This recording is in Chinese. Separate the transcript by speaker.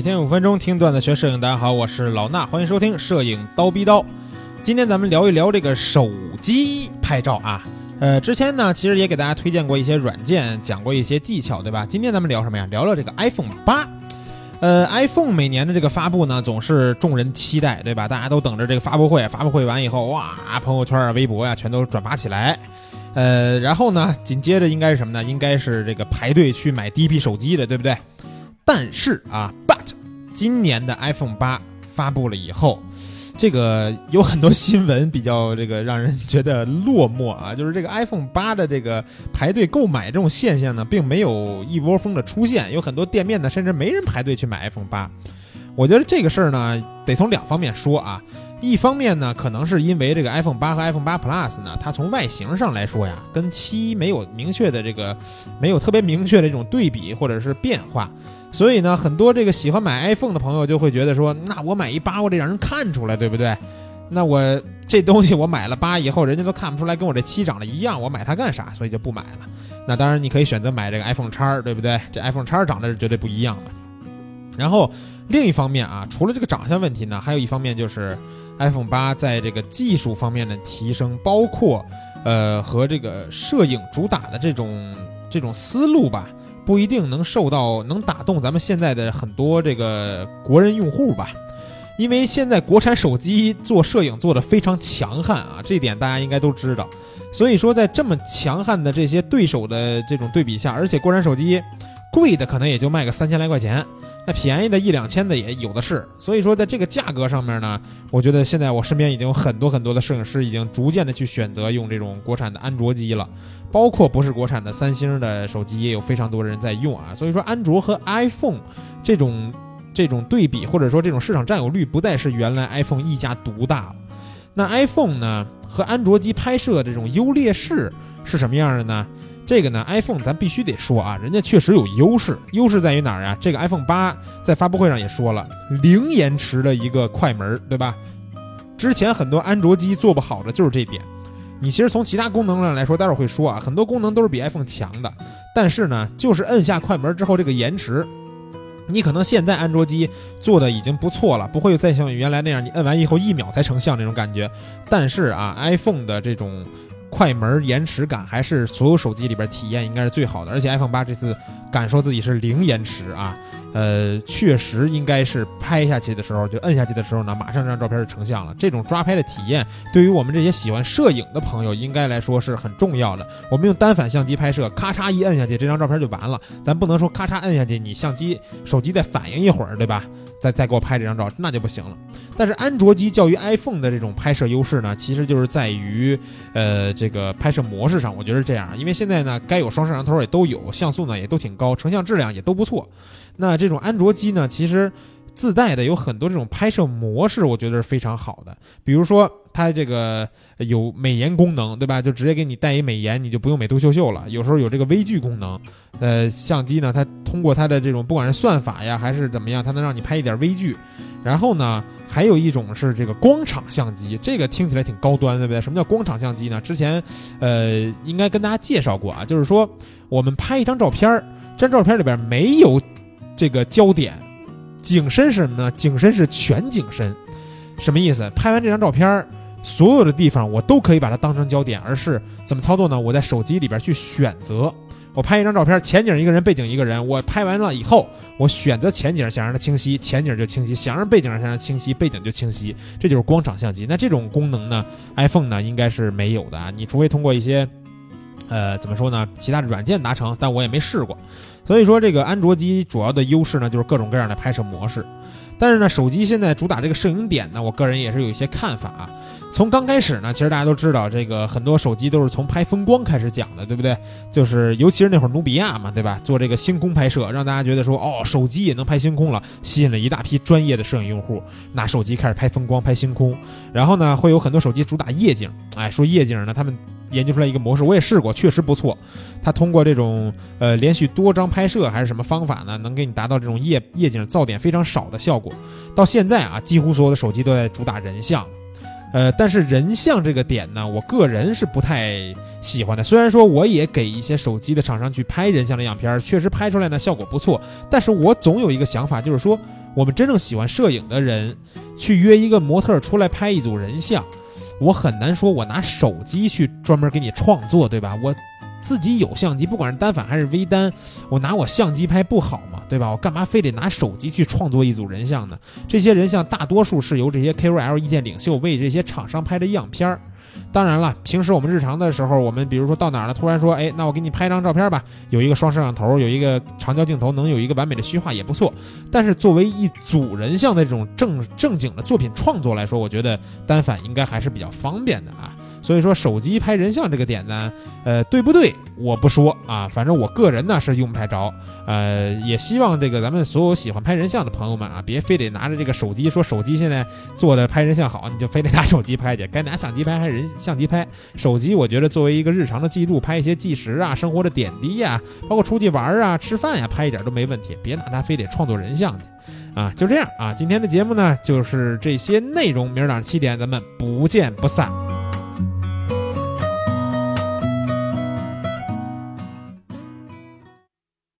Speaker 1: 每天五分钟听段子学摄影，大家好，我是老衲，欢迎收听摄影刀逼刀。今天咱们聊一聊这个手机拍照啊。呃，之前呢，其实也给大家推荐过一些软件，讲过一些技巧，对吧？今天咱们聊什么呀？聊聊这个 iPhone 八。呃，iPhone 每年的这个发布呢，总是众人期待，对吧？大家都等着这个发布会，发布会完以后，哇，朋友圈啊、微博呀，全都转发起来。呃，然后呢，紧接着应该是什么呢？应该是这个排队去买第一批手机的，对不对？但是啊今年的 iPhone 八发布了以后，这个有很多新闻比较这个让人觉得落寞啊，就是这个 iPhone 八的这个排队购买这种现象呢，并没有一窝蜂的出现，有很多店面呢，甚至没人排队去买 iPhone 八。我觉得这个事儿呢，得从两方面说啊。一方面呢，可能是因为这个 iPhone 八和 iPhone 八 Plus 呢，它从外形上来说呀，跟七没有明确的这个，没有特别明确的这种对比或者是变化，所以呢，很多这个喜欢买 iPhone 的朋友就会觉得说，那我买一八，我得让人看出来，对不对？那我这东西我买了八以后，人家都看不出来跟我这七长得一样，我买它干啥？所以就不买了。那当然，你可以选择买这个 iPhone 叉，对不对？这 iPhone 叉长得是绝对不一样的。然后另一方面啊，除了这个长相问题呢，还有一方面就是。iPhone 八在这个技术方面的提升，包括，呃，和这个摄影主打的这种这种思路吧，不一定能受到能打动咱们现在的很多这个国人用户吧。因为现在国产手机做摄影做的非常强悍啊，这点大家应该都知道。所以说，在这么强悍的这些对手的这种对比下，而且国产手机贵的可能也就卖个三千来块钱。那便宜的一两千的也有的是，所以说在这个价格上面呢，我觉得现在我身边已经有很多很多的摄影师已经逐渐的去选择用这种国产的安卓机了，包括不是国产的三星的手机也有非常多人在用啊。所以说安卓和 iPhone 这种这种对比或者说这种市场占有率不再是原来 iPhone 一家独大了。那 iPhone 呢和安卓机拍摄这种优劣势是什么样的呢？这个呢，iPhone 咱必须得说啊，人家确实有优势。优势在于哪儿啊？这个 iPhone 八在发布会上也说了，零延迟的一个快门，对吧？之前很多安卓机做不好的就是这点。你其实从其他功能上来说，待会儿会说啊，很多功能都是比 iPhone 强的。但是呢，就是摁下快门之后这个延迟，你可能现在安卓机做的已经不错了，不会再像原来那样，你摁完以后一秒才成像那种感觉。但是啊，iPhone 的这种。快门延迟感还是所有手机里边体验应该是最好的，而且 iPhone 八这次敢说自己是零延迟啊，呃，确实应该是拍下去的时候就摁下去的时候呢，马上这张照片就成像了。这种抓拍的体验对于我们这些喜欢摄影的朋友应该来说是很重要的。我们用单反相机拍摄，咔嚓一摁下去，这张照片就完了。咱不能说咔嚓摁下去，你相机手机再反应一会儿，对吧？再再给我拍这张照，那就不行了。但是安卓机较于 iPhone 的这种拍摄优势呢，其实就是在于，呃，这个拍摄模式上，我觉得是这样。因为现在呢，该有双摄像头也都有，像素呢也都挺高，成像质量也都不错。那这种安卓机呢，其实。自带的有很多这种拍摄模式，我觉得是非常好的。比如说，它这个有美颜功能，对吧？就直接给你带一美颜，你就不用美图秀秀了。有时候有这个微距功能，呃，相机呢，它通过它的这种不管是算法呀，还是怎么样，它能让你拍一点微距。然后呢，还有一种是这个光场相机，这个听起来挺高端，对不对？什么叫光场相机呢？之前呃，应该跟大家介绍过啊，就是说我们拍一张照片，这张照片里边没有这个焦点。景深是什么呢？景深是全景深，什么意思？拍完这张照片，所有的地方我都可以把它当成焦点，而是怎么操作呢？我在手机里边去选择，我拍一张照片，前景一个人，背景一个人，我拍完了以后，我选择前景，想让它清晰，前景就清晰；想让背景让它清晰，背景就清晰。这就是光场相机。那这种功能呢，iPhone 呢应该是没有的啊，你除非通过一些，呃，怎么说呢？其他的软件达成，但我也没试过。所以说，这个安卓机主要的优势呢，就是各种各样的拍摄模式。但是呢，手机现在主打这个摄影点呢，我个人也是有一些看法。啊。从刚开始呢，其实大家都知道，这个很多手机都是从拍风光开始讲的，对不对？就是尤其是那会儿努比亚嘛，对吧？做这个星空拍摄，让大家觉得说，哦，手机也能拍星空了，吸引了一大批专业的摄影用户，拿手机开始拍风光、拍星空。然后呢，会有很多手机主打夜景，哎，说夜景呢，他们。研究出来一个模式，我也试过，确实不错。它通过这种呃连续多张拍摄还是什么方法呢，能给你达到这种夜夜景噪点非常少的效果。到现在啊，几乎所有的手机都在主打人像，呃，但是人像这个点呢，我个人是不太喜欢的。虽然说我也给一些手机的厂商去拍人像的样片，确实拍出来呢效果不错，但是我总有一个想法，就是说我们真正喜欢摄影的人，去约一个模特出来拍一组人像，我很难说我拿手机去专门给你创作，对吧？我自己有相机，不管是单反还是微单，我拿我相机拍不好吗？对吧？我干嘛非得拿手机去创作一组人像呢？这些人像大多数是由这些 KOL 意见领袖为这些厂商拍的样片儿。当然了，平时我们日常的时候，我们比如说到哪儿了，突然说，哎，那我给你拍张照片吧，有一个双摄像头，有一个长焦镜头，能有一个完美的虚化也不错。但是作为一组人像的这种正正经的作品创作来说，我觉得单反应该还是比较方便的啊。所以说手机拍人像这个点呢，呃，对不对？我不说啊，反正我个人呢是用不太着。呃，也希望这个咱们所有喜欢拍人像的朋友们啊，别非得拿着这个手机说手机现在做的拍人像好，你就非得拿手机拍去。该拿相机拍还是人相机拍。手机我觉得作为一个日常的记录，拍一些计时啊、生活的点滴呀，包括出去玩啊、吃饭呀，拍一点都没问题。别拿它非得创作人像去。啊，就这样啊，今天的节目呢就是这些内容。明儿早上七点咱们不见不散。